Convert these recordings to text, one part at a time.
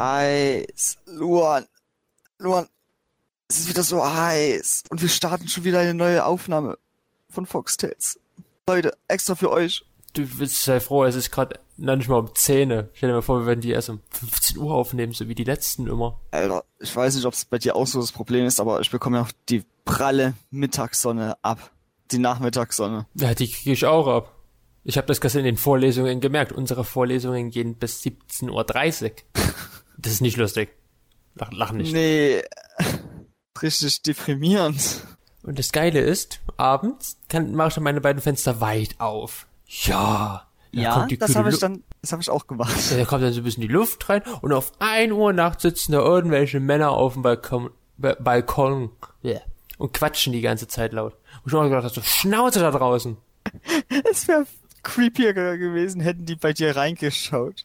heiß. Luan, Luan, es ist wieder so heiß. Und wir starten schon wieder eine neue Aufnahme von Foxtails. Leute, extra für euch. Du bist sehr froh, es ist gerade noch nicht mal um 10. Stell dir mal vor, wir werden die erst um 15 Uhr aufnehmen, so wie die letzten immer. Alter, ich weiß nicht, ob es bei dir auch so das Problem ist, aber ich bekomme ja auch die pralle Mittagssonne ab. Die Nachmittagssonne. Ja, die kriege ich auch ab. Ich habe das gestern in den Vorlesungen gemerkt. Unsere Vorlesungen gehen bis 17.30 Uhr. Das ist nicht lustig. Lach, lach nicht. Nee, richtig deprimierend. Und das Geile ist, abends kann, mache ich dann meine beiden Fenster weit auf. Ja. Ja, das habe ich dann, das habe ich auch gemacht. Ja, Da kommt dann so ein bisschen die Luft rein und auf 1 Uhr nachts sitzen da irgendwelche Männer auf dem Balkon, ba Balkon yeah, und quatschen die ganze Zeit laut. Und ich habe gedacht, so Schnauze da draußen. Es wäre creepier gewesen, hätten die bei dir reingeschaut.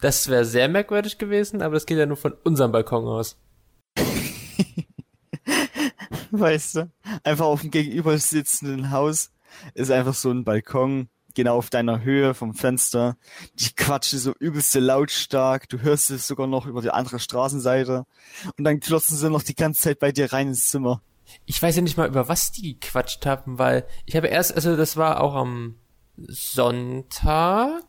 Das wäre sehr merkwürdig gewesen, aber das geht ja nur von unserem Balkon aus. Weißt du? Einfach auf dem gegenüber sitzenden Haus ist einfach so ein Balkon, genau auf deiner Höhe vom Fenster. Die quatschen so übelste lautstark. Du hörst es sogar noch über die andere Straßenseite. Und dann klotzen sie noch die ganze Zeit bei dir rein ins Zimmer. Ich weiß ja nicht mal, über was die gequatscht haben, weil ich habe erst, also das war auch am Sonntag.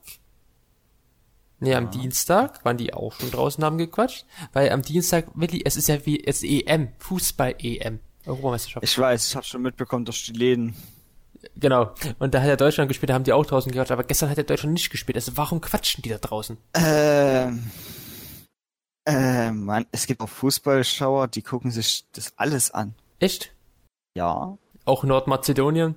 Nee, am Dienstag waren die auch schon draußen, haben gequatscht. Weil am Dienstag, Willi, es ist ja wie, es ist EM, Fußball-EM, Europameisterschaft. Ich weiß, ich habe schon mitbekommen durch die Läden. Genau. Und da hat ja Deutschland gespielt, da haben die auch draußen gequatscht, aber gestern hat ja Deutschland nicht gespielt. Also warum quatschen die da draußen? Ähm. Äh, Mann, es gibt auch Fußballschauer, die gucken sich das alles an. Echt? Ja, Auch Nordmazedonien?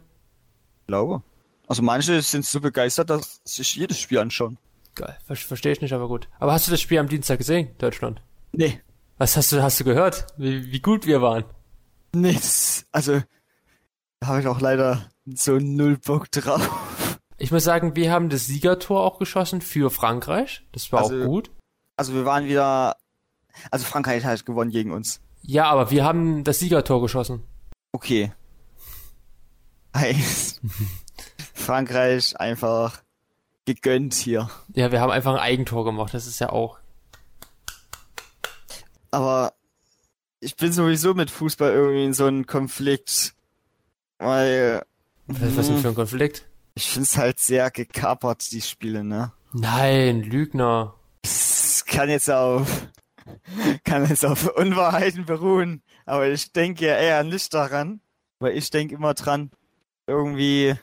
glaube. Also manche sind so begeistert, dass sie sich jedes Spiel anschauen. Geil, ver verstehe ich nicht, aber gut. Aber hast du das Spiel am Dienstag gesehen, Deutschland? Nee. Was hast du, hast du gehört? Wie, wie gut wir waren? Nichts. Also, da habe ich auch leider so null Bock drauf. Ich muss sagen, wir haben das Siegertor auch geschossen für Frankreich. Das war Also- auch gut. Also wir waren wieder. Also Frankreich hat halt gewonnen gegen uns. Ja, aber wir haben das Siegertor geschossen. Okay. Frankreich einfach gegönnt hier. Ja, wir haben einfach ein Eigentor gemacht. Das ist ja auch. Aber ich bin sowieso mit Fußball irgendwie in so einem Konflikt. Weil Was, was denn für ein Konflikt? ich find's halt sehr gekapert, die Spiele, ne? Nein, Lügner. Es kann jetzt auf kann jetzt auf Unwahrheiten beruhen, aber ich denke eher nicht daran, weil ich denke immer dran, irgendwie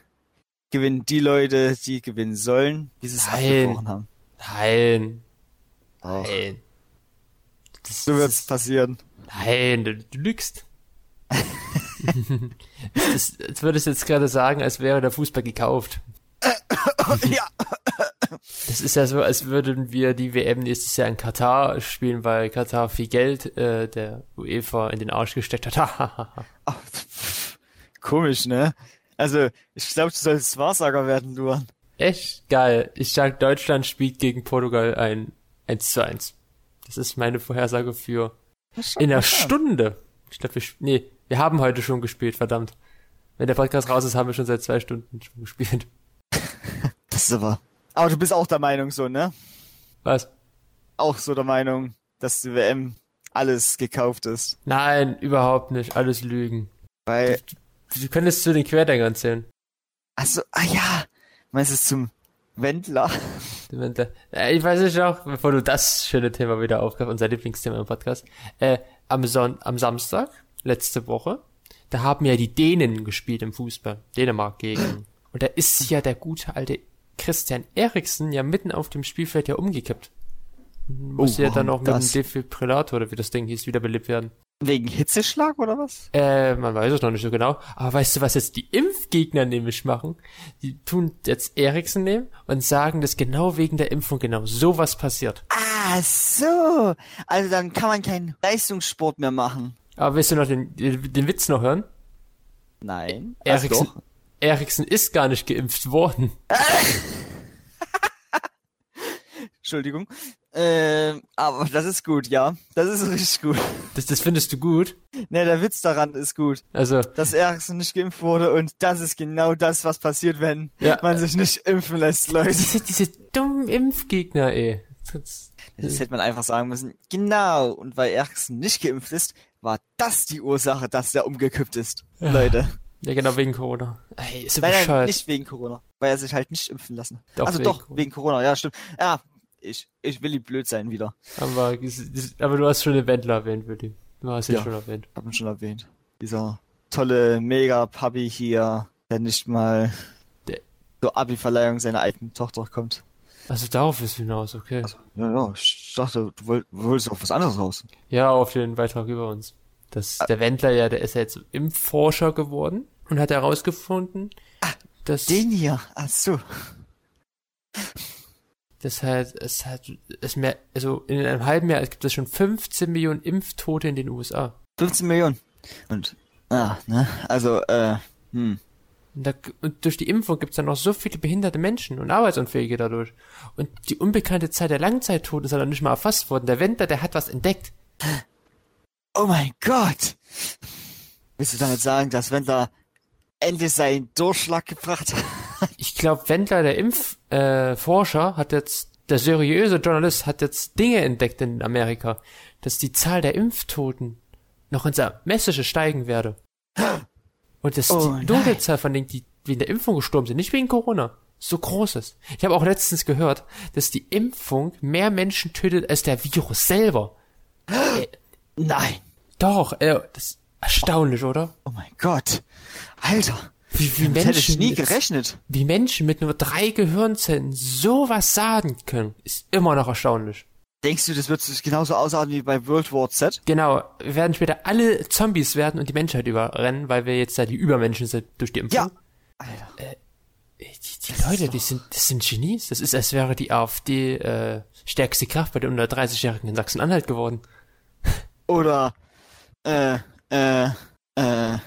gewinnen die Leute, die gewinnen sollen, wie sie es haben. Nein. Doch. Nein. Das, So das wird's ist, passieren. nein, du, du lügst. das, als würdest du jetzt gerade sagen, als wäre der Fußball gekauft. ja. Das ist ja so, als würden wir die WM nächstes Jahr in Katar spielen, weil Katar viel Geld äh, der UEFA in den Arsch gesteckt hat. Ach, Komisch, ne? Also, ich glaube, du solltest Wahrsager werden, Luan. Echt geil. Ich sag, Deutschland spielt gegen Portugal ein 1 zu 1. Das ist meine Vorhersage für in einer Stunde. Ich glaube, wir, sp- nee, wir haben heute schon gespielt, verdammt. Wenn der Podcast raus ist, haben wir schon seit zwei Stunden schon gespielt. Das ist aber. Aber du bist auch der Meinung so, ne? Was? Auch so der Meinung, dass die WM alles gekauft ist. Nein, überhaupt nicht. Alles Lügen. Weil, Du könntest zu den Querdenkern zählen. also, ah ja, meinst du es zum Wendler? Wenn der- Äh, Ich weiß nicht auch, bevor du das schöne Thema wieder aufgreifst, unser Lieblingsthema im Podcast. Äh, am, Son am Samstag, letzte Woche, da haben ja die Dänen gespielt im Fußball. Dänemark gegen. Und da ist ja der gute alte Christian Eriksen ja mitten auf dem Spielfeld ja umgekippt. Musste ja warum dann auch mit dem? Defibrillator oder wie das Ding hieß, wiederbelebt werden. Wegen Hitzeschlag oder was? Äh, man weiß es noch nicht so genau. Aber weißt du, was jetzt die Impfgegner nämlich machen? Die tun jetzt Eriksen nehmen und sagen, dass genau wegen der Impfung genau sowas passiert. Ah, so. Also dann kann man keinen Leistungssport mehr machen. Aber willst du noch den, den, Witz noch hören? Nein. Eriksen. Eriksen ist gar nicht geimpft worden. Entschuldigung. Ähm, aber das ist gut, ja. Das ist richtig gut. Das, das findest du gut? Ne, der Witz daran ist gut. Also, Dass Eriksen nicht geimpft wurde und das ist genau das, was passiert, wenn Ja. man sich nicht impfen lässt, Leute. diese, diese dummen Impfgegner, ey. Das, Das hätte man einfach sagen müssen, genau, und weil Eriksen nicht geimpft ist, war das die Ursache, dass der umgekippt ist. Ja. Leute. ja, genau, wegen Corona. Ey, ist so Nein, nein, nicht wegen Corona, weil er sich halt nicht impfen lassen. Doch, also wegen doch, Corona. wegen Corona, ja, stimmt. Ja, ich, ich will die blöd sein wieder. Aber, aber du hast schon den Wendler erwähnt, Willi. Du hast ihn Ja. schon erwähnt. Hab ihn schon erwähnt. Dieser tolle Mega-Papi hier, der nicht mal Der- zur Abi-Verleihung seiner alten Tochter kommt. Also darauf ist hinaus, okay. Also, ja, ja, ich dachte, du woll- du wolltest auf was anderes raus. Ja, auf den Beitrag über uns. Das, der Wendler, ja, der ist ja jetzt Impfforscher geworden und hat herausgefunden, dass, Den hier, ach so. Das halt, es hat, es mehr, also in einem halben Jahr gibt es schon 15 Millionen Impftote in den USA. 15 Millionen. Und, ah, ne, also, äh, hm. Und, da, und durch die Impfung gibt es dann noch so viele behinderte Menschen und Arbeitsunfähige dadurch. Und die unbekannte Zahl der Langzeittoten ist ja noch nicht mal erfasst worden. Der Wendler, der hat was entdeckt. Oh mein Gott! Willst du damit sagen, dass Wendler endlich seinen Durchschlag gebracht hat? Ich glaube, Wendler, der Impfforscher, äh, hat jetzt, der seriöse Journalist hat jetzt Dinge entdeckt in Amerika, dass die Zahl der Impftoten noch ins Ermessische steigen werde. Und dass Oh die. Dunkelzahl von denen, die wegen der Impfung gestorben sind, nicht wegen Corona, so groß ist. Ich habe auch letztens gehört, dass die Impfung mehr Menschen tötet als der Virus selber. Nein! Doch, äh, das ist erstaunlich, oder? Oh mein Gott! Alter! Wie, wie Damit hätte ich Menschen nie mit- gerechnet. wie Menschen mit nur drei Gehirnzellen sowas sagen können, ist immer noch erstaunlich. Denkst du, das wird sich genauso ausarten wie bei World War Z? Genau, wir werden später alle Zombies werden und die Menschheit überrennen, weil wir jetzt da die Übermenschen sind durch die Impfung. Ja. Alter. Die, die Leute, die sind, das sind Genies. Das ist, als wäre die AfD äh, stärkste Kraft bei den unter 30-Jährigen in Sachsen-Anhalt geworden. Oder, äh, äh, äh,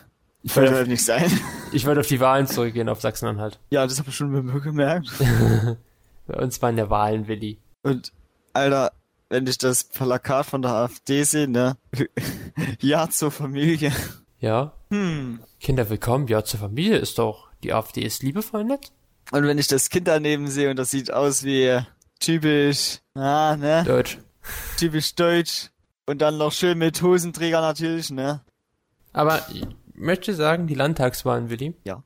Ich sollte wollte, nicht sein. ich wollte auf die Wahlen zurückgehen, auf Sachsen-Anhalt. ja, das habe ich schon gemerkt. Bei uns waren ja Wahlen, Willi. Und, Alter, wenn ich das Plakat von der AfD sehe, ne? ja zur Familie. Ja? Hm. Kinder willkommen, ja, zur Familie ist doch, die AfD ist liebevoll nett. Und wenn ich das Kind daneben sehe und das sieht aus wie typisch, ah, ne? Deutsch. Typisch deutsch. Und dann noch schön mit Hosenträger natürlich, ne? Aber möchte sagen, die Landtagswahlen, Willi. Ja.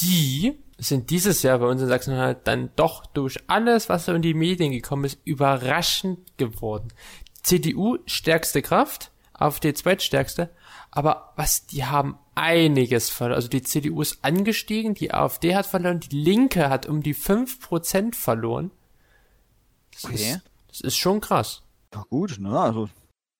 Die sind dieses Jahr bei uns in Sachsen-Anhalt dann doch durch alles, was so in die Medien gekommen ist, überraschend geworden. CDU stärkste Kraft, AfD zweitstärkste, aber was, die haben einiges verloren. Also die CDU ist angestiegen, die AfD hat verloren, die Linke hat um die 5% verloren. Das, Okay. ist, das ist schon krass. Ja gut, ne? Also.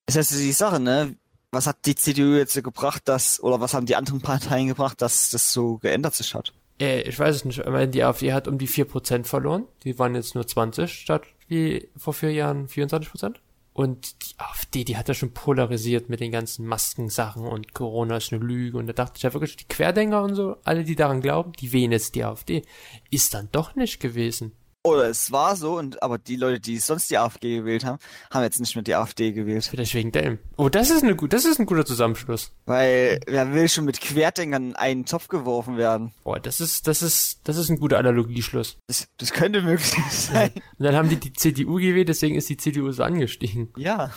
Das heißt, die Sache, ne? Was hat die CDU jetzt so gebracht, dass, oder was haben die anderen Parteien gebracht, dass das so geändert sich hat? Äh, ich weiß es nicht, aber die AfD hat um die 4% verloren. Die waren jetzt nur 20 statt wie vor vier Jahren 24%. Und die AfD, die hat ja schon polarisiert mit den ganzen Maskensachen und Corona ist eine Lüge. Und da dachte ich ja wirklich, die Querdenker und so, alle, die daran glauben, die wählen jetzt die AfD. Ist dann doch nicht gewesen. Oder es war so, und aber die Leute, die sonst die AfD gewählt haben, haben jetzt nicht mehr die AfD gewählt. Vielleicht wegen dem. Oh, das ist eine gut, das ist ein guter Zusammenschluss. Weil wer will schon mit Querdenkern in einen Topf geworfen werden? Boah, das ist, das ist, das ist ein guter Analogieschluss. Das, das könnte möglich sein. Und dann haben die die CDU gewählt, deswegen ist die CDU so angestiegen. ja.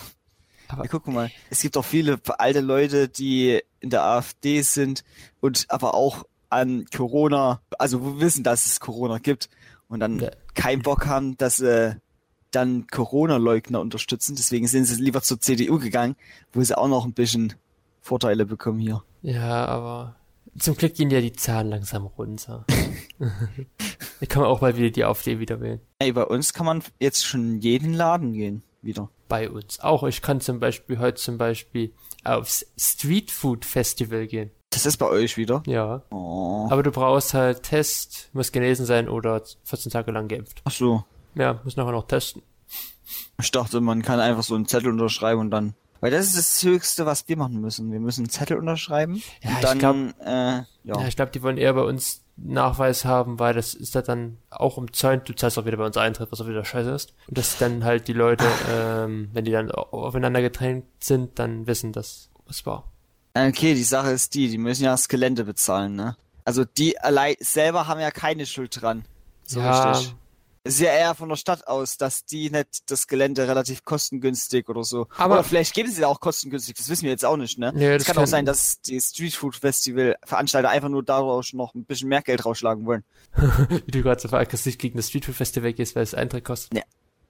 Aber- Aber guck mal, es gibt auch viele alte Leute, die in der AfD sind und aber auch an Corona, also wissen, dass es Corona gibt und dann Ja. keinen Bock haben, dass sie dann Corona-Leugner unterstützen. Deswegen sind sie lieber zur CDU gegangen, wo sie auch noch ein bisschen Vorteile bekommen hier. Ja, aber zum Glück gehen ja die Zahlen langsam runter. da kann man auch mal wieder die AfD wieder wählen. Ey, bei uns kann man jetzt schon in jeden Laden gehen, wieder. Bei uns auch. Ich kann zum Beispiel heute zum Beispiel aufs Street Food Festival gehen. Das ist bei euch wieder. Ja. Oh. Aber du brauchst halt Test, musst genesen sein oder 14 Tage lang geimpft. Ach so. Ja, muss nachher noch testen. Ich dachte, man kann einfach so einen Zettel unterschreiben und dann. Weil das ist das Höchste, was wir machen müssen. Wir müssen einen Zettel unterschreiben. Ja, und ich dann, glaub- äh, ja. Ja, ich glaube, die wollen eher bei uns Nachweis haben, weil das ist da dann auch umzäunt. Du zahlst auch wieder bei uns Eintritt, was auch wieder scheiße ist. Und dass dann halt die Leute, ähm, wenn die dann au- aufeinander getrennt sind, dann wissen, dass es war. Okay, die Sache ist die, die müssen ja das Gelände bezahlen, ne? Also die allein selber haben ja keine Schuld dran. So ja, richtig. Ist ja eher von der Stadt aus, dass die nicht das Gelände relativ kostengünstig oder so. Aber- oder vielleicht geht es ja auch kostengünstig, das wissen wir jetzt auch nicht, ne? Nee, es das kann kann- auch sein, dass die Street Food Festival Veranstalter einfach nur daraus noch ein bisschen mehr Geld rausschlagen wollen. Wie du gerade so aggressiv gegen das Street Food Festival gehst, weil es Eintritt kostet.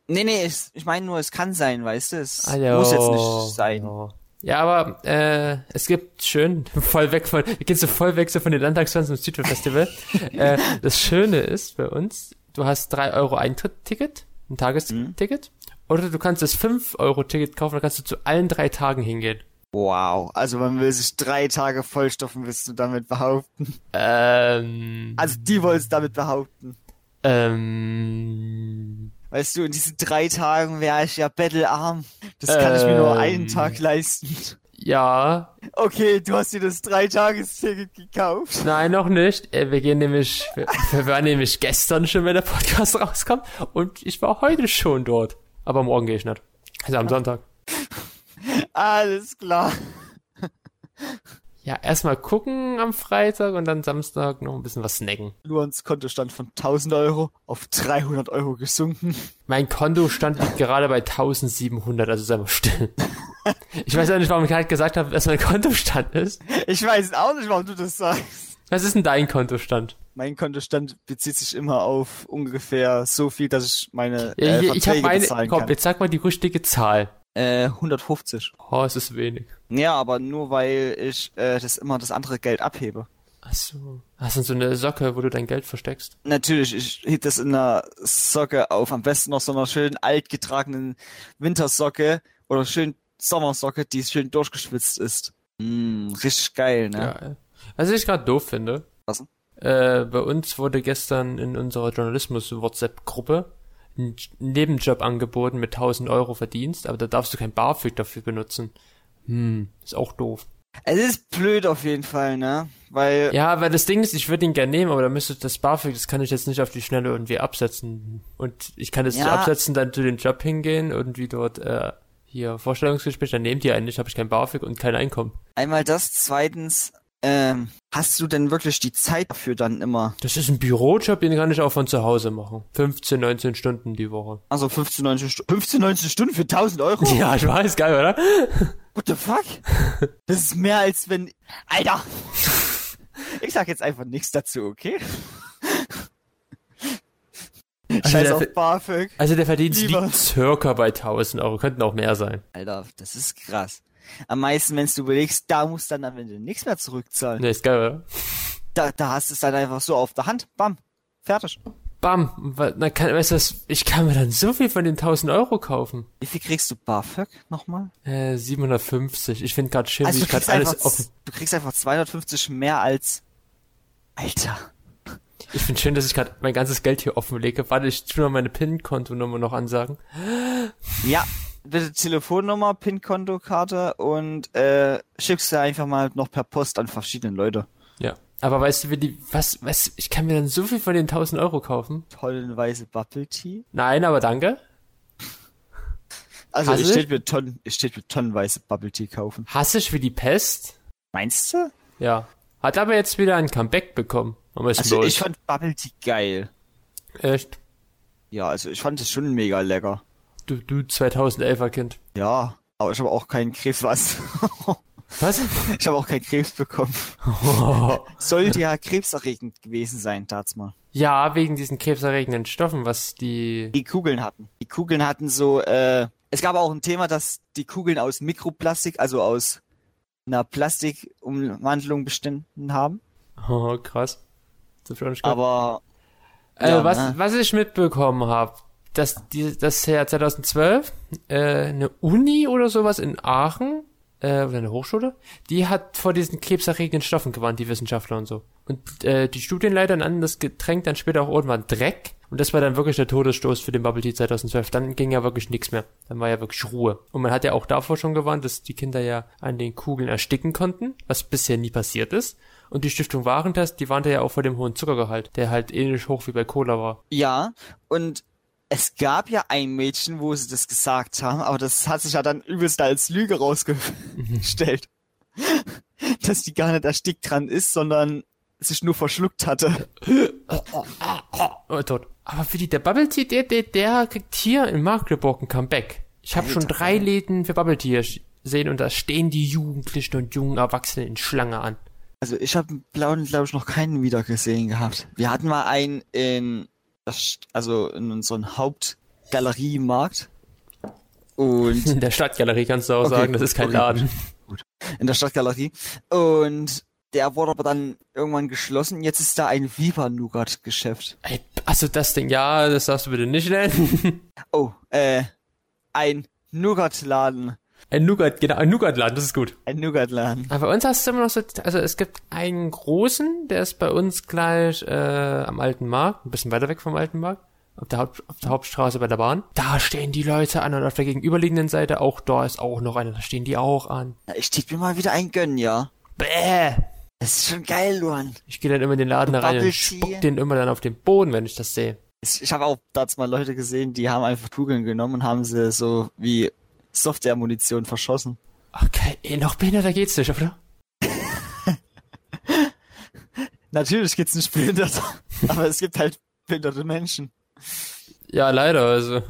Nee, nee, ich, ich meine nur, es kann sein, weißt du? Es Ah, muss jetzt nicht sein. Ja, Ja, aber äh, es gibt schön, voll weg von, wir gehen so voll weg so von den Landtagsfans zum Street Food Festival. äh, das Schöne ist bei uns, du hast drei Euro Eintritt-Ticket, ein Tagesticket, oder du kannst das 5-Euro-Ticket kaufen, da kannst du zu allen drei Tagen hingehen. Wow, also man will sich drei Tage vollstoffen, willst du damit behaupten? Ähm, Also die wollen es damit behaupten. ähm, Weißt du, in diesen drei Tagen wäre ich ja bettelarm. Das kann ich mir nur Ähm. einen Tag leisten. ja, Okay, du hast dir das Dreitagesticket gekauft. Nein, noch nicht. Äh, Wir gehen nämlich, wir, wir waren nämlich gestern schon, wenn der Podcast rauskommt. Und ich war heute schon dort. Aber morgen gehe ich nicht. Also am Sonntag. Alles klar. Ja, erstmal gucken am Freitag und dann Samstag noch ein bisschen was snacken. Luans Kontostand von 1000 Euro auf 300 Euro gesunken. Mein Kontostand liegt gerade bei 1700, also sei mal still. Ich weiß auch nicht, warum ich gerade gesagt habe, was mein Kontostand ist. Ich weiß auch nicht, warum du das sagst. Was ist denn dein Kontostand? Mein Kontostand bezieht sich immer auf ungefähr so viel, dass ich meine äh, ich habe Verträge meine, bezahlen komm, kann. jetzt sag mal die richtige Zahl. Äh, 150. Oh, es ist wenig. Ja, aber nur weil ich äh, das immer das andere Geld abhebe. Ach so. Hast du so eine Socke, wo du dein Geld versteckst? Natürlich, ich heb das in einer Socke auf. Am besten noch so einer schön alt getragenen Wintersocke oder schön Sommersocke, die schön durchgeschwitzt ist. Mm, richtig geil, ne? Ja. Was ich gerade doof finde. Was? Äh, bei uns wurde gestern in unserer Journalismus-WhatsApp-Gruppe ein Nebenjob angeboten mit 1000 Euro Verdienst, aber da darfst du kein BAföG dafür benutzen. Hm, ist auch doof. Es ist blöd auf jeden Fall, ne? Weil, Ja, weil das Ding ist, ich würde ihn gerne nehmen, aber da müsste das BAföG, das kann ich jetzt nicht auf die Schnelle irgendwie absetzen. Und ich kann das nicht Ja. absetzen, dann zu den Job hingehen, irgendwie dort, äh, hier Vorstellungsgespräch, dann nehmt ihr einen nicht, habe ich kein BAföG und kein Einkommen. einmal das, zweitens, ähm, hast du denn wirklich die Zeit dafür dann immer? Das ist ein Bürojob, den kann ich auch von zu Hause machen. 15, 19 Stunden die Woche. Also 15, 19 Stunden. 15, 19 Stunden für 1000 Euro? Ja, ich weiß, geil, oder? What the fuck? Das ist mehr als wenn. Alter! Ich sag jetzt einfach nichts dazu, okay? Scheiß der- auf BAföG. Also der Verdienst Lieber. liegt circa bei 1000 Euro, könnten auch mehr sein. Alter, das ist krass. Am meisten, wenn du überlegst, da musst du dann am Ende nichts mehr zurückzahlen. Ne, ist geil, oder? Da, da hast du es dann einfach so auf der Hand. Bam. Fertig. Bam, na kann, weißt du was, ich kann mir dann so viel von den 1000 Euro kaufen. Wie viel kriegst du BAföG nochmal? Äh, 750. Ich finde gerade schön, Also wie ich gerade kriegst, einfach, alles offen. du kriegst einfach 250 mehr als... Alter. Ich finde schön, dass ich gerade mein ganzes Geld hier offenlege. Warte, ich tu noch meine PIN-Kontonummer noch ansagen. Ja, bitte Telefonnummer, PIN-Kontokarte und äh, schickst du einfach mal noch per Post an verschiedene Leute. Ja. Aber weißt du, wie die, was, was, ich kann mir dann so viel von den 1000 Euro kaufen. Tollenweise Bubble Tea. Nein, aber danke. Also Hast ich du? steht mir Tonnen, ich steht mir tonnenweise Bubble Tea kaufen. Hassisch wie die Pest. Meinst du? Ja. Hat aber jetzt wieder ein Comeback bekommen. Also los. ich fand Bubble Tea geil. Echt? Ja, also ich fand es schon mega lecker. Du, du 2011er Kind. Ja, aber ich habe auch keinen Krebs, was? Was? ich habe auch keinen Krebs bekommen. Sollte ja krebserregend gewesen sein, tat's mal. Ja, wegen diesen krebserregenden Stoffen, was die. Die Kugeln hatten. Die Kugeln hatten so, äh, es gab auch ein Thema, dass die Kugeln aus Mikroplastik, also aus einer Plastikumwandlung bestanden haben. Oh, krass. Aber äh, ja, was, ne? was ich mitbekommen habe, dass die, das Jahr 2012 äh, eine Uni oder sowas in Aachen äh, oder eine Hochschule, die hat vor diesen krebserregenden Stoffen gewarnt, die Wissenschaftler und so. Und äh, die Studienleiter nannten das Getränk dann später auch irgendwann Dreck. Und das war dann wirklich der Todesstoß für den Bubble Tea 2012. Dann ging ja wirklich nichts mehr. Dann war ja wirklich Ruhe. Und man hat ja auch davor schon gewarnt, dass die Kinder ja an den Kugeln ersticken konnten, was bisher nie passiert ist. Und die Stiftung Warentest, die warnte ja auch vor dem hohen Zuckergehalt, der halt ähnlich hoch wie bei Cola war. ja, und es gab ja ein Mädchen, wo sie das gesagt haben, aber das hat sich ja dann übelst als Lüge rausgestellt. dass die gar nicht erstickt dran ist, sondern sich nur verschluckt hatte. oh, tot. Aber für die, der Bubble Tea, der, der, der kriegt hier in Magdeburg ein Comeback. Ich habe schon drei. Läden für Bubble Tea gesehen und da stehen die Jugendlichen und jungen Erwachsenen in Schlange an. Also ich habe einen blauen, glaube ich, noch keinen wieder gesehen gehabt. Wir hatten mal einen in, das- also in unserem Hauptgaleriemarkt. Und In der Stadtgalerie kannst du auch Okay, sagen, das ist kein okay, Laden. in der Stadtgalerie. Und der wurde aber dann irgendwann geschlossen. Jetzt ist da ein Viva-Nougat-Geschäft. Also das Ding, ja, das darfst du bitte nicht nennen. Oh, äh, ein Nougat-Laden. Ein Nougat, genau, ein Nougat-Laden, das ist gut. Ein Nougat-Laden. Aber bei uns hast du immer noch so, also es gibt einen großen, der ist bei uns gleich äh, am Alten Markt, ein bisschen weiter weg vom Alten Markt, auf der, Haupt, auf der Hauptstraße bei der Bahn. Da stehen die Leute an und auf der gegenüberliegenden Seite, auch da ist auch noch einer, da stehen die auch an. Ich tippe mir mal wieder ein Gönn, ja. Bäh! Das ist schon geil, Luan. Ich gehe dann immer in den Laden rein Bubble und Tea. spuck den immer dann auf den Boden, wenn ich das sehe. Ich, ich habe auch damals mal Leute gesehen, die haben einfach Kugeln genommen und haben sie so wie Software-Munition verschossen. Okay, ey, noch behinderter geht's nicht, oder? Natürlich gibt's nicht Behinderte, aber es gibt halt behinderte Menschen. Ja, leider, also.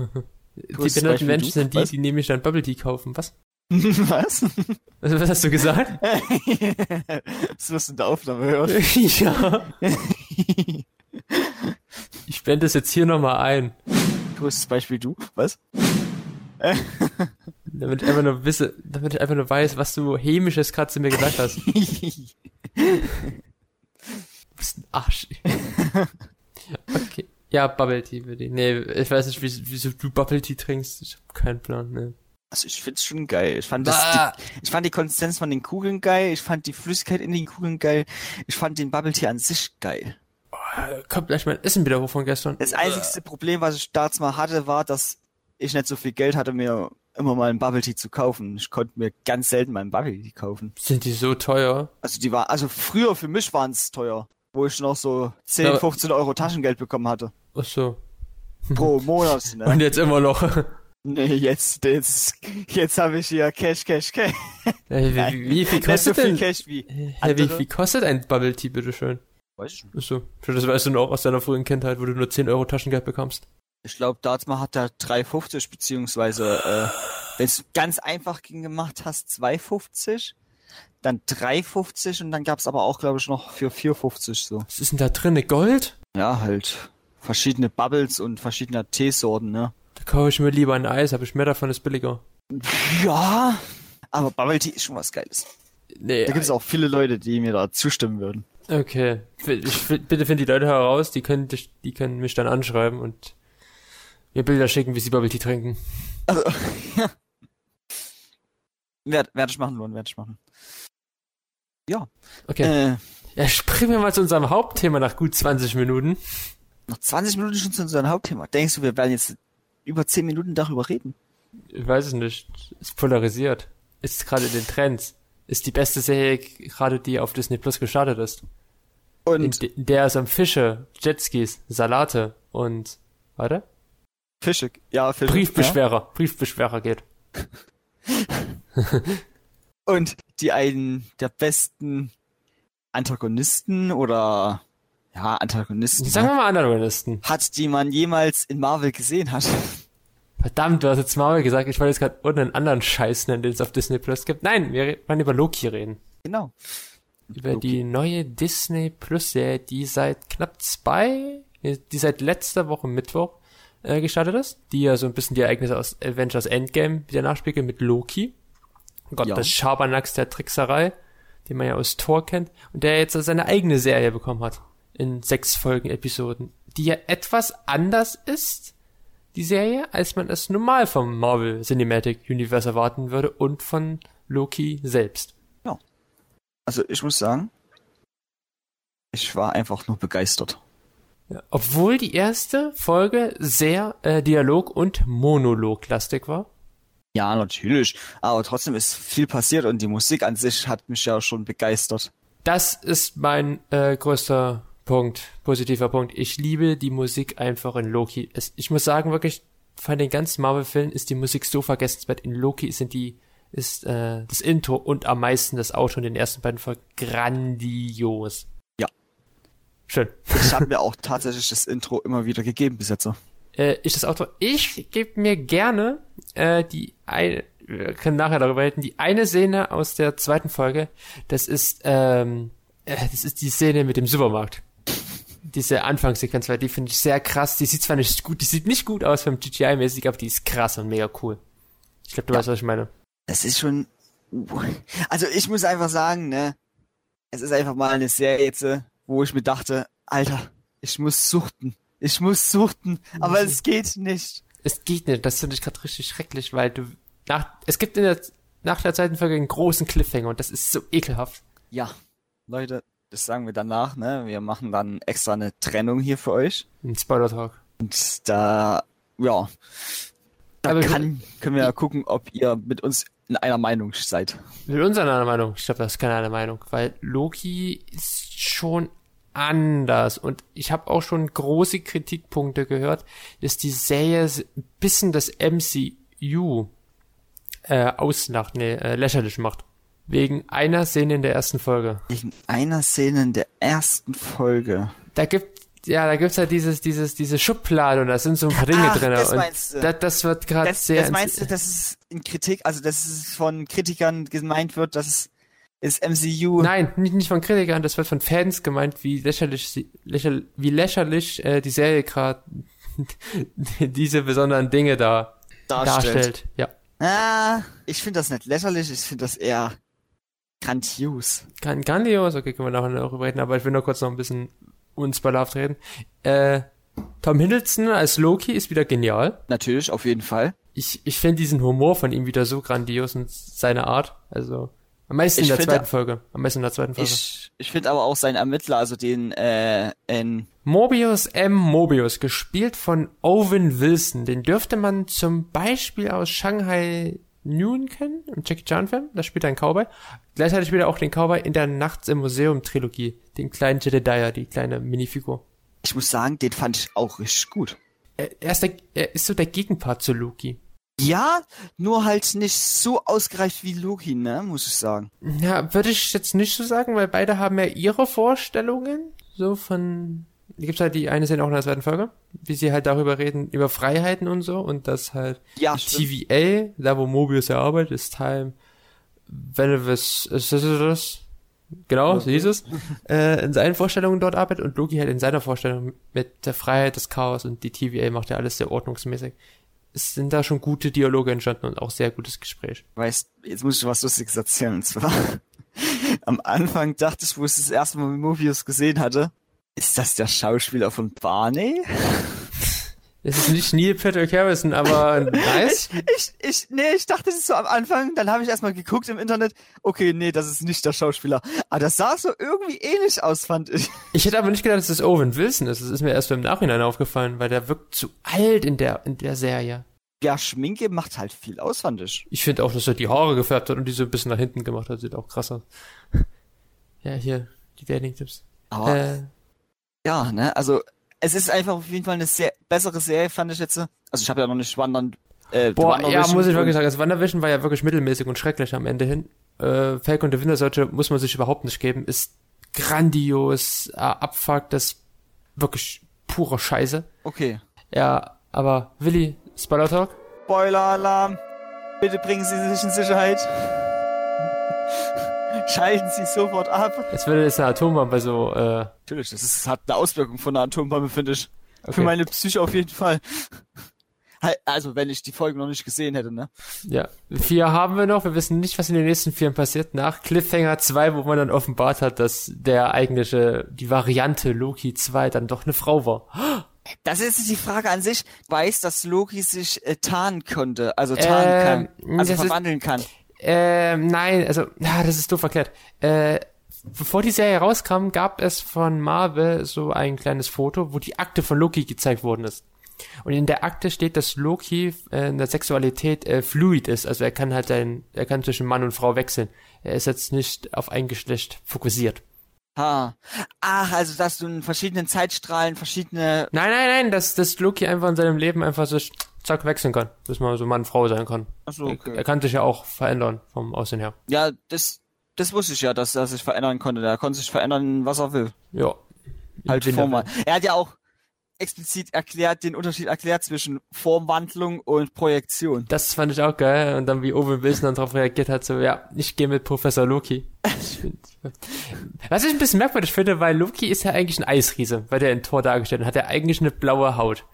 Die zum behinderten Menschen du, sind die, was? die nämlich dann Bubble Tea kaufen. Was? Was? Was, was hast du gesagt? das wirst du in der Aufnahme hören. ja. Ich blende das jetzt hier nochmal ein. Größtes Beispiel du. Was? Damit ich einfach nur wisse, damit ich einfach nur weiß, was du hämisches gerade zu mir gesagt hast. Du bist ein Arsch. Okay. Ja, Bubble Tea bitte. Nee, ich weiß nicht, wieso, du Bubble Tea trinkst. Ich habe keinen Plan, ne. Also ich find's schon geil. Ich fand, das, die, ich fand die Konsistenz von den Kugeln geil. Ich fand die Flüssigkeit in den Kugeln geil. Ich fand den Bubble Tea an sich geil. Äh, Kommt gleich mein Essen wieder hoch von gestern. Das einzigste Problem, was ich damals mal hatte, war, dass ich nicht so viel Geld hatte, mir immer mal einen Bubble Tea zu kaufen. Ich konnte mir ganz selten mal einen Bubble Tea kaufen. Sind die so teuer? Also die war, also früher für mich waren's teuer, wo ich noch so 10, Aber- 15 Euro Taschengeld bekommen hatte. Ach so. Pro Monat, ne? Und jetzt immer noch. Nee, jetzt, jetzt, jetzt habe ich hier Cash, Cash, Cash. Äh, wie, wie viel Nicht so kostet viel denn? Cash wie. Äh, wie, wie kostet ein Bubble Tea, bitteschön? Weiß ich nicht. Ach so. Schon, Das weißt du noch aus deiner frühen Kindheit, wo du nur 10 Euro Taschengeld bekommst. Ich glaube, mal hat er 3,50 beziehungsweise, äh, wenn es ganz einfach ging, gemacht hast, 2,50. Dann 3,50 und dann gab's aber auch, glaube ich, noch für 4,50 so. Was ist denn da drin? Gold? Ja, halt verschiedene Bubbles und verschiedene Teesorten, ne? Da kaufe ich mir lieber ein Eis, aber ich mehr davon ist billiger. Ja, aber Bubble Tea ist schon was Geiles. Nee. Da gibt es auch viele Leute, die mir da zustimmen würden. Okay. Ich, bitte find die Leute heraus, die können, dich, die können mich dann anschreiben und mir Bilder schicken, wie sie Bubble Tea trinken. Also, ja. Werd, werd ich machen, Luan, werd ich machen. Okay. Äh, Ja, springen wir mal zu unserem Hauptthema nach gut 20 Minuten. noch 20 Minuten schon zu unserem Hauptthema. Denkst du, wir werden jetzt über 10 Minuten darüber reden? Ich weiß es nicht. Ist polarisiert. Ist gerade in den Trends. Ist die beste Serie gerade, die auf Disney Plus gestartet ist. Und in der es um Fische, Jetskis, Salate und, warte? Fische, ja, Fische. Briefbeschwerer. Briefbeschwerer geht. Ja. Und die einen der besten Antagonisten oder, ja, Antagonisten Sagen wir mal Antagonisten. hat, die man jemals in Marvel gesehen hat. Verdammt, du hast jetzt Marvel gesagt, ich wollte jetzt gerade irgendeinen anderen Scheiß nennen, den es auf Disney Plus gibt. Nein, wir wollen über Loki reden. Genau. Über Loki. die neue Disney Plus Serie, die seit knapp zwei, die seit letzter Woche Mittwoch äh, gestartet ist, die ja so ein bisschen die Ereignisse aus Avengers Endgame wieder nachspiegelt mit Loki. Gott Ja. des Schabernacks der Trickserei, den man ja aus Thor kennt, und der jetzt seine eigene Serie bekommen hat. In sechs Folgen Episoden, die ja etwas anders ist, die Serie, als man es normal vom Marvel Cinematic Universe erwarten würde und von Loki selbst. Also ich muss sagen, ich war einfach nur begeistert. Obwohl die erste Folge sehr äh, Dialog- und Monologlastig war. Ja, natürlich. Aber trotzdem ist viel passiert und die Musik an sich hat mich ja schon begeistert. Das ist mein äh, größter Punkt, positiver Punkt. Ich liebe die Musik einfach in Loki. Es, ich muss sagen, wirklich, von den ganzen Marvel-Filmen ist die Musik so vergessenswert. In Loki sind die, ist äh, das Intro und am meisten das Outro in den ersten beiden Folgen grandios. Schön. Ich habe mir auch tatsächlich das Intro immer wieder gegeben bis jetzt. Äh, ich das Auto. Ich gebe mir gerne äh, die eine, wir können nachher darüber reden, die eine Szene aus der zweiten Folge. Das ist, ähm, äh, das ist die Szene mit dem Supermarkt. Diese Anfangssequenz, weil die finde ich sehr krass. Die sieht zwar nicht gut, die sieht nicht gut aus vom GTI-mäßig, aber die ist krass und mega cool. Ich glaube, du Ja. weißt, was ich meine. Das ist schon. Also ich muss einfach sagen, ne, es ist einfach mal eine Serie jetzt, äh, wo ich mir dachte, Alter, ich muss suchten. Ich muss suchten, aber es geht nicht. Es geht nicht, das finde ich gerade richtig schrecklich, weil du nach, es gibt in der, nach der zweiten Folge einen großen Cliffhanger und das ist so ekelhaft. Ja, Leute, das sagen wir danach, ne? Wir machen dann extra eine Trennung hier für euch. Ein Spoiler-Talk. Und da, ja, da Aber- kann, können wir ja gucken, ob ihr mit uns in einer Meinung seid. Mit uns einer Meinung. Ich glaube, das ist keine eine Meinung, weil Loki ist schon anders und ich habe auch schon große Kritikpunkte gehört, dass die Serie ein bisschen das MCU äh, ausnacht, nee, äh, lächerlich macht. Wegen einer Szene in der ersten Folge. In einer Szene in der ersten Folge. Da gibt ja, da gibt's halt dieses, dieses, diese Schublade und da sind so ein paar Dinge Ach, drin. das und meinst du. Das, das wird gerade sehr. das meinst du, dass es in Kritik, also dass es von Kritikern gemeint wird, dass es ist MCU. Nein, nicht, nicht von Kritikern, das wird von Fans gemeint, wie lächerlich, sie- lächer, wie lächerlich äh, die Serie gerade diese besonderen Dinge da darstellt. darstellt. Ja, Ah, ich finde das nicht lächerlich, ich finde das eher grandios. Gran- grandios, okay, können wir nachher noch darüber reden, aber ich will nur kurz noch ein bisschen unspoilerhaft reden. Äh, Tom Hiddleston als Loki ist wieder genial. Natürlich, auf jeden Fall. Ich, ich finde diesen Humor von ihm wieder so grandios und seine Art. Also am meisten Ich in der finde- zweiten Folge. Am meisten in der zweiten Folge. Ich, ich finde aber auch seinen Ermittler, also den, äh, in, Mobius M. Mobius, gespielt von Owen Wilson. Den dürfte man zum Beispiel aus Shanghai Noon kennen, im Jackie Chan Film. Da spielt er einen Cowboy. Gleichzeitig spielt er auch den Cowboy in der Nachts im Museum Trilogie. Den kleinen Jedediah, die kleine Minifigur. ich muss sagen, den fand ich auch richtig gut. Er, er, ist der, er ist so der Gegenpart zu Loki. Ja, nur halt nicht so ausgereift wie Loki, ne, muss ich sagen. Ja, würde ich jetzt nicht so sagen, weil beide haben ja ihre Vorstellungen. So von. Gibt's halt die eine Szene auch in der zweiten Folge, wie sie halt darüber reden, über Freiheiten und so und das halt Ja. TVA, da wo Mobius ja arbeitet, ist Time Venomous Assistance, genau, so hieß es, äh, in seinen Vorstellungen dort arbeitet und Loki halt in seiner Vorstellung mit der Freiheit des Chaos und die TVA macht ja alles sehr ordnungsmäßig. Es sind da schon gute Dialoge entstanden und auch sehr gutes Gespräch. Weißt, jetzt muss ich was Lustiges erzählen. Und zwar, am Anfang dachte ich, wo ich das erste Mal Mobius gesehen hatte, ist das der Schauspieler von Barney? Es ist nicht Neil Patrick Harrison, aber nice. Ich, ich, nee, ich dachte das ist so am Anfang, dann habe ich erstmal geguckt im Internet, okay, nee, das ist nicht der Schauspieler. Aber das sah so irgendwie ähnlich aus, fand ich. Ich hätte aber nicht gedacht, dass das Owen Wilson ist. Das ist mir erst im Nachhinein aufgefallen, weil der wirkt zu alt in der, in der Serie. Ja, Schminke macht halt viel aus, fand ich. Ich finde auch, dass er die Haare gefärbt hat und die so ein bisschen nach hinten gemacht hat. Sieht auch krass aus. Ja, hier, die Dating-Tipps. Aber Äh, ja, ne, also es ist einfach auf jeden Fall eine sehr bessere Serie, fand ich jetzt. Also ich habe ja noch nicht Wandern. Äh, boah, ja, muss ich wirklich sagen. Also WandaVision war ja wirklich mittelmäßig und schrecklich am Ende hin. Äh, Falcon und der Winter Soldier muss man sich überhaupt nicht geben. Ist grandios, äh, Abfuck, das ist wirklich pure Scheiße. Okay. Ja, aber Willi, Spoiler Talk? Spoiler-Alarm. Bitte bringen Sie sich in Sicherheit. Schalten Sie sofort ab. Jetzt würde jetzt eine Atombombe so, äh, Natürlich, das ist, hat eine Auswirkung von einer Atombombe, finde ich. Für okay. meine Psyche auf jeden Fall. Also, wenn ich die Folge noch nicht gesehen hätte, ne? Ja, vier haben wir noch. Wir wissen nicht, was in den nächsten vier passiert. Nach Cliffhanger 2, wo man dann offenbart hat, dass der eigentliche, die Variante Loki 2 dann doch eine Frau war. Das ist die Frage an sich. Weiß, dass Loki sich äh, tarnen konnte, also tarnen Ähm, kann, also das ist- verwandeln kann. Ähm, nein, also, na, das ist doof erklärt. Äh, bevor die Serie rauskam, gab es von Marvel so ein kleines Foto, wo die Akte von Loki gezeigt worden ist. Und in der Akte steht, dass Loki äh, in der Sexualität äh, fluid ist. Also er kann halt ein, er kann zwischen Mann und Frau wechseln. Er ist jetzt nicht auf ein Geschlecht fokussiert. Ha. Ach, also dass du in verschiedenen Zeitstrahlen verschiedene. Nein, nein, nein, dass, dass Loki einfach in seinem Leben einfach so zack wechseln kann, bis man so Mann, Frau sein kann. Achso, Er, okay. er kann sich ja auch verändern vom Aussehen her. Ja, das, das wusste ich ja, dass er sich verändern konnte. Er konnte sich verändern, was er will. Ja. Halt Form. Er hat ja auch explizit erklärt, den Unterschied erklärt zwischen Formwandlung und Projektion. Das fand ich auch geil. Und dann wie Owen Wilson dann darauf reagiert hat, so, ja, ich gehe mit Professor Loki. Was ich ein bisschen merkwürdig finde, weil Loki ist ja eigentlich ein Eisriese, weil der in Tor dargestellt und hat ja eigentlich eine blaue Haut.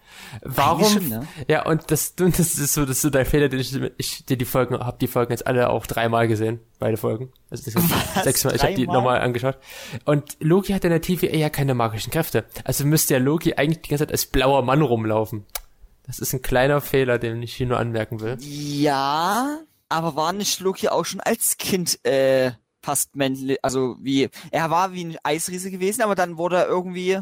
Warum? Schon, ne? Ja, und das, das ist so, das ist so der Fehler, den ich, ich die, die Folgen, hab die Folgen jetzt alle auch dreimal gesehen, beide Folgen. Also sechsmal, ich habe die nochmal angeschaut. Und Loki hat in der TVA ja keine magischen Kräfte. Also müsste ja Loki eigentlich die ganze Zeit als blauer Mann rumlaufen. Das ist ein kleiner Fehler, den ich hier nur anmerken will. Ja, aber war nicht Loki auch schon als Kind äh, fast männlich, also wie, er war wie ein Eisriese gewesen, aber dann wurde er irgendwie,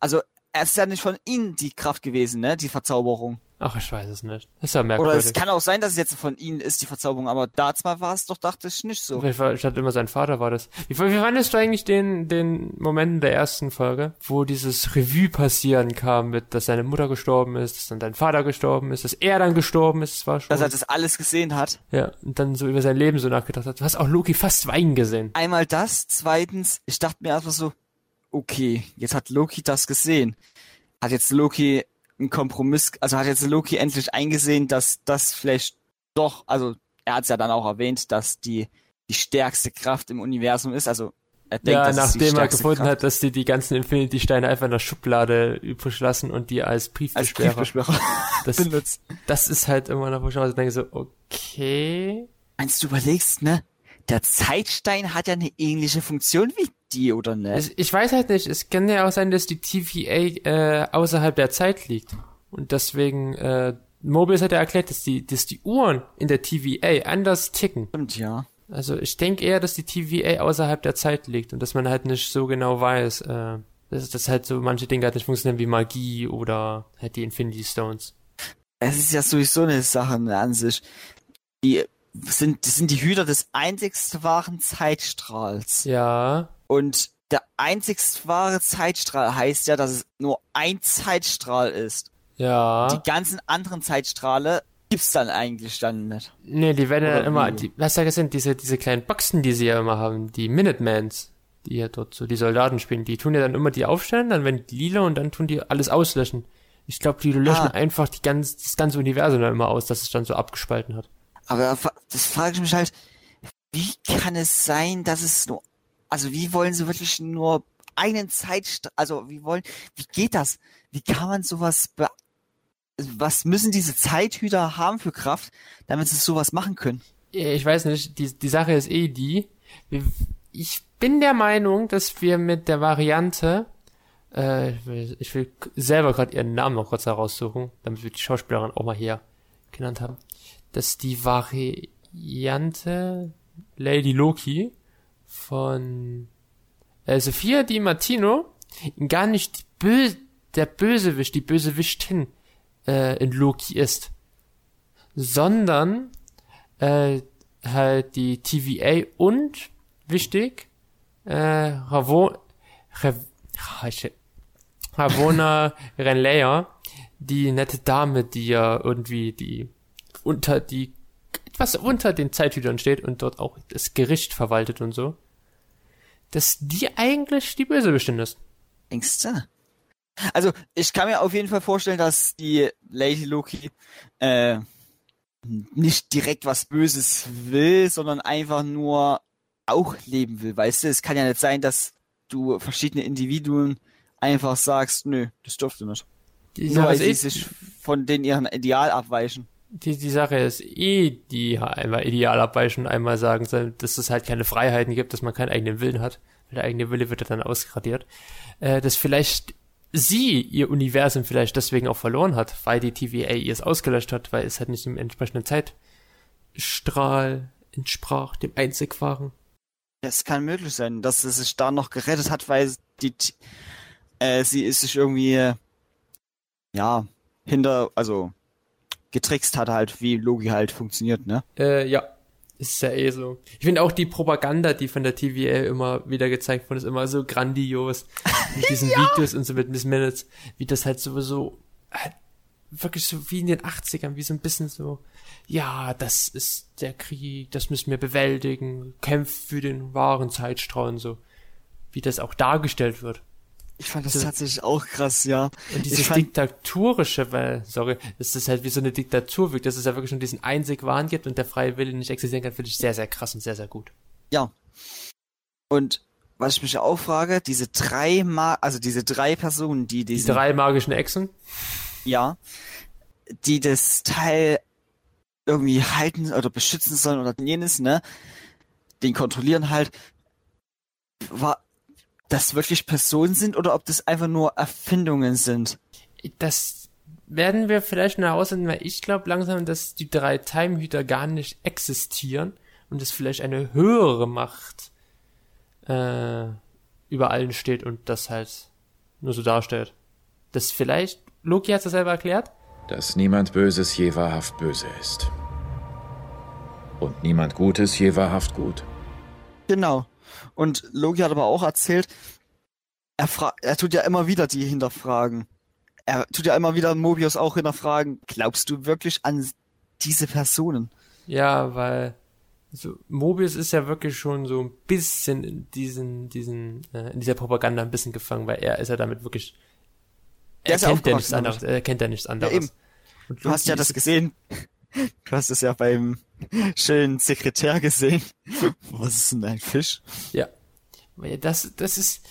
also er ist ja nicht von ihnen die Kraft gewesen, ne, die Verzauberung. Ach, ich weiß es nicht. Das ist ja Oder merkwürdig. es kann auch sein, dass es jetzt von ihnen ist, die Verzauberung, aber damals war es doch, dachte ich, nicht so. Ich war- ich hatte immer sein Vater war das. Wie, wie fandest du eigentlich den, den Moment in der ersten Folge, wo dieses Revue passieren kam mit, dass seine Mutter gestorben ist, dass dann dein Vater gestorben ist, dass er dann gestorben ist, das war schon. Dass er das alles gesehen hat. ja, und dann so über sein Leben so nachgedacht hat. Du hast auch Loki fast weinen gesehen. Einmal das, zweitens, ich dachte mir erstmal so, okay, jetzt hat Loki das gesehen. Hat jetzt Loki einen Kompromiss, also hat jetzt Loki endlich eingesehen, dass das vielleicht doch, also er hat es ja dann auch erwähnt, dass die die stärkste Kraft im Universum ist, also er denkt, ja, nachdem er gefunden Kraft hat, dass die die ganzen Infinity-Steine einfach in der Schublade übrig lassen und die als als Briefbeschwerer. Briefbeschwerer Das, benutzt. das ist halt immer noch, wo ich denke so, okay. Meinst du überlegst, ne? Der Zeitstein hat ja eine ähnliche Funktion wie die, oder? Es, ich weiß halt nicht, es kann ja auch sein, dass die TVA äh, außerhalb der Zeit liegt. Und deswegen, äh, Mobius hat ja erklärt, dass die, dass die Uhren in der TVA anders ticken. Stimmt, ja. Also ich denke eher, dass die TVA außerhalb der Zeit liegt und dass man halt nicht so genau weiß, äh, dass, dass halt so manche Dinge halt nicht funktionieren wie Magie oder halt die Infinity Stones. Es ist ja sowieso eine Sache an sich. Die sind, die sind die Hüter des einzigst wahren Zeitstrahls. Ja, Und der einzigst wahre Zeitstrahl heißt ja, dass es nur ein Zeitstrahl ist. ja. Die ganzen anderen Zeitstrahle gibt's dann eigentlich dann nicht. Nee, die werden ja immer, die, was da sind, diese, diese kleinen Boxen, die sie ja immer haben, die Minutemans, die ja dort so die Soldaten spielen, die tun ja dann immer die aufstellen, dann werden die lila und dann tun die alles auslöschen. Ich glaube, die löschen Ah. einfach die ganz, das ganze Universum dann immer aus, dass es dann so abgespalten hat. Aber das frage ich mich halt, wie kann es sein, dass es nur, also wie wollen sie wirklich nur einen Zeitstrahl, also wie wollen, wie geht das? Wie kann man sowas be was müssen diese Zeithüter haben für Kraft, damit sie sowas machen können? Ich weiß nicht, die, die Sache ist eh die, ich bin der Meinung, dass wir mit der Variante, äh, ich will selber gerade ihren Namen noch kurz heraussuchen, damit wir die Schauspielerin auch mal hier genannt haben, dass die Variante Lady Loki von äh, Sophia Di Martino gar nicht die Bö der Bösewicht, die Bösewichtin äh, in Loki ist, sondern äh, halt die TVA und wichtig äh, Ravo, Rev, ah, Ravona Renleia, die nette Dame, die ja irgendwie die unter die etwas unter den Zeithütern steht und dort auch das Gericht verwaltet und so, dass die eigentlich die Bösewichtin ist. Ängste? Also, ich kann mir auf jeden Fall vorstellen, dass die Lady Loki äh, nicht direkt was Böses will, sondern einfach nur auch leben will. Weißt du, es kann ja nicht sein, dass du verschiedene Individuen einfach sagst, nö, das dürfte nicht. Die Nur weil sie eh, sich von den ihren Ideal abweichen. Die, die Sache ist eh, die einmal ideal und einmal sagen, soll, dass es halt keine Freiheiten gibt, dass man keinen eigenen Willen hat. Der eigene Wille wird ja dann ausgradiert. Äh, dass vielleicht sie ihr Universum vielleicht deswegen auch verloren hat, weil die TVA ihr es ausgelöscht hat, weil es halt nicht im entsprechenden Zeitstrahl entsprach, dem einzig waren. Es kann möglich sein, dass sie sich da noch gerettet hat, weil die, äh, sie ist sich irgendwie, ja, hinter, also, getrickst hat halt, wie Logi halt funktioniert, ne? Äh, ja. Ist ja eh so. Ich finde auch die Propaganda, die von der TVA immer wieder gezeigt wurde, ist immer so grandios. Mit diesen Videos und so mit Miss Minutes, wie das halt sowieso halt wirklich so wie in den 80ern, wie so ein bisschen so, ja, das ist der Krieg, das müssen wir bewältigen, kämpft für den wahren Zeitstrahl und so. Wie das auch dargestellt wird. Ich fand das tatsächlich auch krass, ja. Und dieses fand, diktatorische, weil, sorry, das ist halt wie so eine Diktatur wirkt, dass es ja wirklich nur diesen einzig Wahn gibt und der freie Wille nicht existieren kann, finde ich sehr, sehr krass und sehr, sehr gut. Ja. Und was ich mich auch frage, diese drei Ma also diese drei Personen, die diesen, Die drei magischen Echsen? Ja. Die das Teil irgendwie halten oder beschützen sollen oder jenes, ne? Den kontrollieren halt. War das wirklich Personen sind oder ob das einfach nur Erfindungen sind? Das werden wir vielleicht noch herausfinden, weil ich glaube langsam, dass die drei Timehüter gar nicht existieren und es vielleicht eine höhere Macht äh, über allen steht und das halt nur so darstellt. Das vielleicht, Loki hat es selber erklärt? Dass niemand Böses je wahrhaft böse ist. Und niemand Gutes je wahrhaft gut. Genau. Und Loki hat aber auch erzählt, er, er tut ja immer wieder die hinterfragen. Er tut ja immer wieder Mobius auch hinterfragen, glaubst du wirklich an diese Personen? Ja, weil so, Mobius ist ja wirklich schon so ein bisschen in diesen, diesen, äh, in dieser Propaganda ein bisschen gefangen, weil er ist ja damit wirklich, er kennt ja nichts anderes, er kennt ja nichts anderes. Ja, eben. du hast ja das gesehen, du hast es ja beim schönen Sekretär gesehen. Was ist denn ein Fisch? Ja. Das, das ist,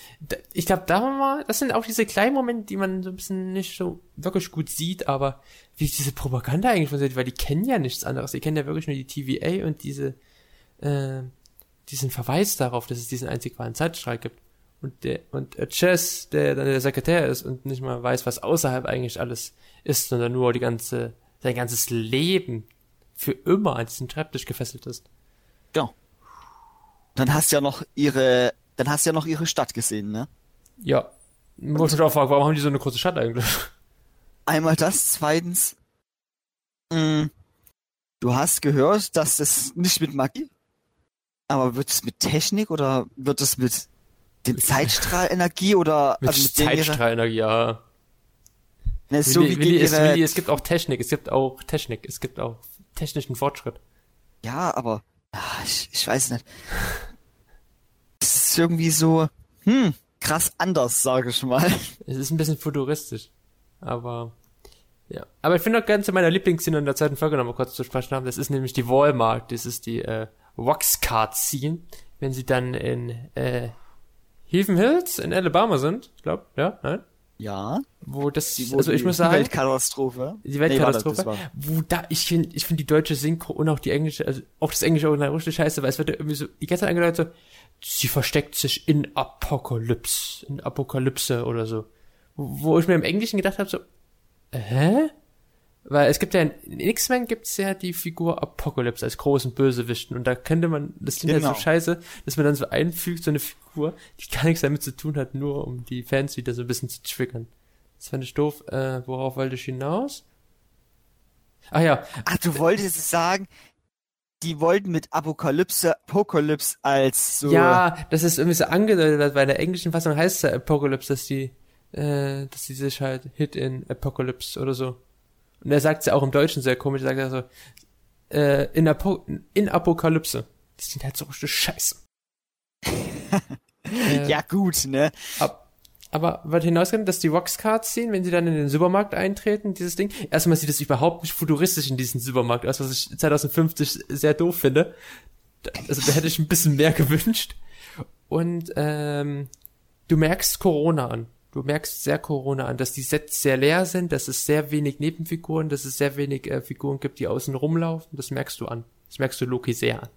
ich glaube, da war, das sind auch diese kleinen Momente, die man so ein bisschen nicht so wirklich gut sieht, aber wie diese Propaganda eigentlich funktioniert, weil die kennen ja nichts anderes. Die kennen ja wirklich nur die TVA und diese, äh, diesen Verweis darauf, dass es diesen einzig wahren Zeitstrahl gibt. Und der, und Chess, der dann der Sekretär ist und nicht mal weiß, was außerhalb eigentlich alles ist, sondern nur die ganze, sein ganzes Leben für immer an diesen Schreibtisch gefesselt ist. Ja. Dann hast du ja noch ihre, dann hast du ja noch ihre Stadt gesehen, ne? Ja. Muss ich auch fragen, warum haben die so eine große Stadt eigentlich? Einmal das, zweitens, mh, mm, du hast gehört, dass es nicht mit Magie aber wird es mit Technik oder wird es mit dem Zeitstrahlenergie oder mit also mit Zeitstrahlenergie, ja. Ne, so Willi, wie Willi, es, Willi, es gibt auch Technik, es gibt auch Technik, es gibt auch technischen Fortschritt. Ja, aber ach, ich, ich weiß nicht. Es ist irgendwie so, hm, krass anders, sage ich mal. Es ist ein bisschen futuristisch, aber ja. Aber ich finde auch ganz meiner Lieblingsszene in der zweiten Folge nochmal kurz zu sprechen haben. Das ist nämlich die Walmart, das ist die äh, Waxcard ziehen, wenn sie dann in äh, Heaven Hills in Alabama sind. Ich glaube, ja, nein? Ja. Wo das, die, also ich muss sagen. Die Weltkatastrophe. Die Weltkatastrophe. Nee, wo da, ich finde, ich finde die deutsche Synchro und auch die englische, also auch das englische Original richtig scheiße, weil es wird ja irgendwie so, die ganze Zeit angedeutet so, sie versteckt sich in Apokalypse, in Apokalypse oder so. Wo, wo ich mir im Englischen gedacht habe, so, hä? Weil es gibt ja in, X-Men gibt's ja die Figur Apocalypse als großen Bösewichten und da könnte man, das klingt genau. halt so genau. scheiße, dass man dann so einfügt, so eine Figur, die gar nichts damit zu tun hat, nur um die Fans wieder so ein bisschen zu triggern. Das fand ich doof. Äh, worauf wollte ich hinaus? Ach ja. Ach, du wolltest sagen, die wollten mit Apokalypse, Apokalypse als so. Ja, das ist irgendwie so angedeutet, weil in der englischen Fassung heißt es ja Apocalypse, dass die, äh, dass die sich halt Hit in Apocalypse oder so. Und er sagt es ja auch im Deutschen sehr komisch, er sagt ja so, äh, in, Apo in Apokalypse. Das sind halt so richtig scheiße. äh, ja, gut, ne? Ab, aber was hinausgeht, dass die Vox-Cards sehen, wenn sie dann in den Supermarkt eintreten, dieses Ding. Erstmal sieht es überhaupt nicht futuristisch in diesem Supermarkt aus, was ich 2050 sehr doof finde. Also da hätte ich ein bisschen mehr gewünscht. Und ähm, du merkst Corona an du merkst sehr Corona an, dass die Sets sehr leer sind, dass es sehr wenig Nebenfiguren, dass es sehr wenig äh, Figuren gibt, die außen rumlaufen. Das merkst du an. Das merkst du Loki sehr an.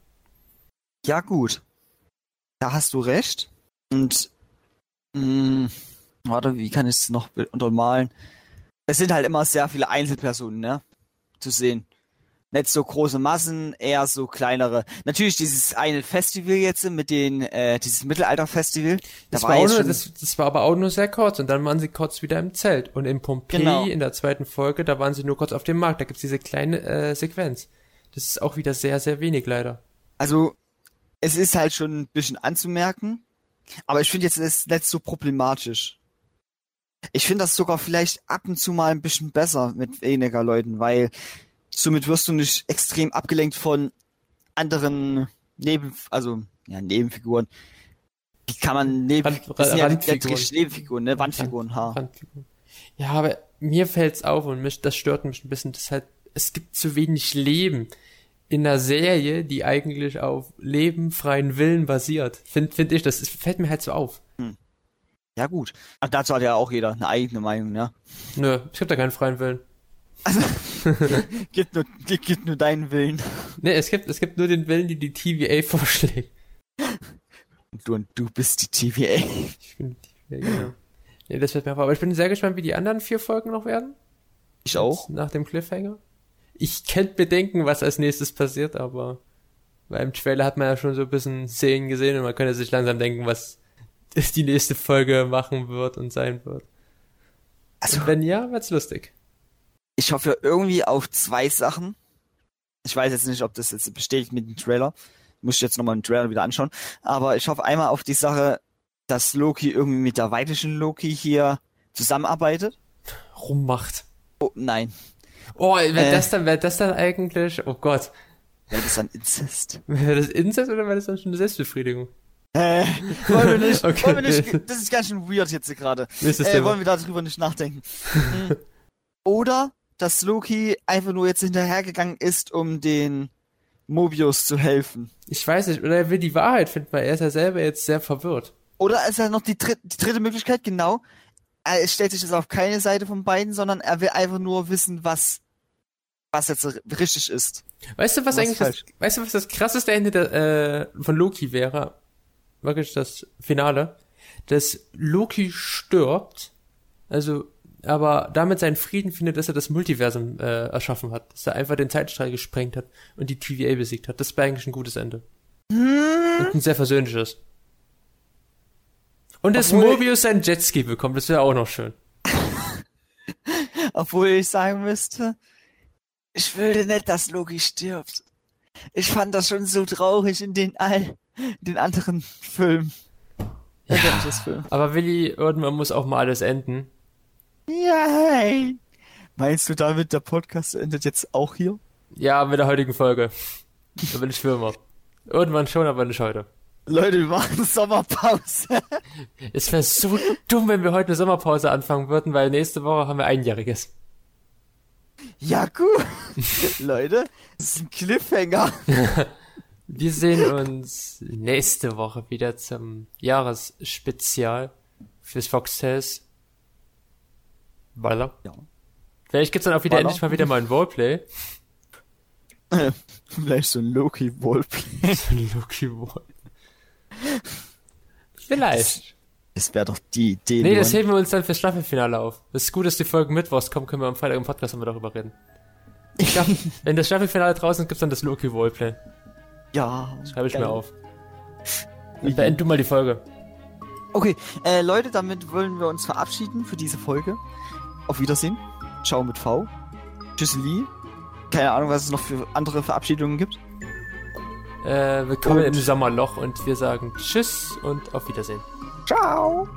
Ja, gut. Da hast du recht. Und mh, hm, warte, wie kann ich es noch untermalen? Es sind halt immer sehr viele Einzelpersonen, ne? Zu sehen nicht so große Massen, eher so kleinere. Natürlich dieses eine Festival jetzt mit den, äh, dieses Mittelalterfestival. Das, da war, war nur, das, das, war aber auch nur sehr kurz und dann waren sie kurz wieder im Zelt. Und in Pompeji genau. in der zweiten Folge, da waren sie nur kurz auf dem Markt. Da gibt's diese kleine äh, Sequenz. Das ist auch wieder sehr, sehr wenig leider. Also, es ist halt schon ein bisschen anzumerken, aber ich finde jetzt das ist nicht so problematisch. Ich finde das sogar vielleicht ab und zu mal ein bisschen besser mit weniger Leuten, weil Somit wirst du nicht extrem abgelenkt von anderen Neben, also ja, Nebenfiguren. Die kann man neben, Rand- das sind ja Nebenfiguren, ne? Wandfiguren, ha. Randfiguren. Ja, aber mir fällt's auf und mich, das stört mich ein bisschen. Halt, es gibt zu wenig Leben in einer Serie, die eigentlich auf Leben, freien Willen basiert. Find, find ich, das ist, fällt mir halt so auf. Ja, gut. Ach, dazu hat ja auch jeder eine eigene Meinung, ne? Nö, es gibt da keinen freien Willen. Gibt nur, gibt nur deinen Willen. Nee, es gibt, es gibt nur den Willen, die die TVA vorschlägt. Und du und du bist die TVA. Ich bin die TVA, genau. Nee, das wird mir auf. Aber ich bin sehr gespannt, wie die anderen vier Folgen noch werden. Ich auch. Nach dem Cliffhanger. Ich könnte bedenken, was als nächstes passiert, aber beim Trailer hat man ja schon so ein bisschen Szenen gesehen und man könnte sich langsam denken, was die nächste Folge machen wird und sein wird. Also, Und wenn ja, wird's lustig. ich hoffe irgendwie auf zwei Sachen. Ich weiß jetzt nicht, ob das jetzt bestätigt mit dem Trailer. Muss ich jetzt nochmal den Trailer wieder anschauen. Aber ich hoffe einmal auf die Sache, dass Loki irgendwie mit der weiblichen Loki hier zusammenarbeitet. Rummacht. Oh, nein. Oh, wäre Äh. das dann, wäre das dann eigentlich, oh Gott, Ja, das dann Inzest. wäre das Inzest oder wäre das dann schon eine Selbstbefriedigung? Äh, wollen wir nicht, Okay. wollen wir nicht, das ist ganz schön weird jetzt gerade. Äh, wollen wir darüber nicht nachdenken. Hm. Oder, dass Loki einfach nur jetzt hinterhergegangen ist, um den Mobius zu helfen. Ich weiß nicht, oder er will die Wahrheit finden, weil er ist ja selber jetzt sehr verwirrt. Oder ist er noch die, dritt, die dritte Möglichkeit, genau. Er stellt sich jetzt auf keine Seite von beiden, sondern er will einfach nur wissen, was, was jetzt richtig ist. Weißt du, was, Was eigentlich das, weißt du, was das krasseste Ende der, äh, von Loki wäre? Wirklich das Finale. Dass Loki stirbt, also, aber damit seinen Frieden findet, dass er das Multiversum äh, erschaffen hat. Dass er einfach den Zeitstrahl gesprengt hat und die TVA besiegt hat. Das wäre eigentlich ein gutes Ende. Und ein sehr versöhnliches. Und dass Obwohl- Mobius sein Jetski bekommt, das wäre auch noch schön. Obwohl ich sagen müsste, ich würde nicht, dass Loki stirbt. Ich fand das schon so traurig in den all, in den anderen Filmen. Ja. Film. Aber Willi, irgendwann muss auch mal alles enden. Nein. Meinst du damit, der Podcast endet jetzt auch hier? Ja, mit der heutigen Folge. Da bin ich Firma. Irgendwann schon, aber nicht heute. Leute, wir machen Sommerpause. Es wäre so dumm, wenn wir heute eine Sommerpause anfangen würden, weil nächste Woche haben wir einjähriges. Ja, gut. Leute, das ist ein Cliffhanger. Wir sehen uns nächste Woche wieder zum Jahresspezial fürs Foxtails. Weiter. Ja. Vielleicht gibt's dann auch wieder Weiter. endlich mal wieder mal ein Roleplay. Vielleicht so ein Loki-Roleplay. So ein Loki Roleplay. Vielleicht. Das wäre doch die Idee. Nee, das heben wir uns dann fürs Staffelfinale auf. Das ist gut, dass die Folgen Mittwochs kommen, können wir am Freitag im Podcast nochmal darüber reden. Ich glaub, wenn das Staffelfinale draußen ist, gibt's dann das Loki Roleplay. Ja. Schreibe ich geil. mir auf. Und beend du mal die Folge. Okay, äh, Leute, damit wollen wir uns verabschieden für diese Folge. Auf Wiedersehen. Ciao mit V. Tschüsseli. Keine Ahnung, was es noch für andere Verabschiedungen gibt. Äh, willkommen und im Sommerloch und wir sagen Tschüss und auf Wiedersehen. Ciao!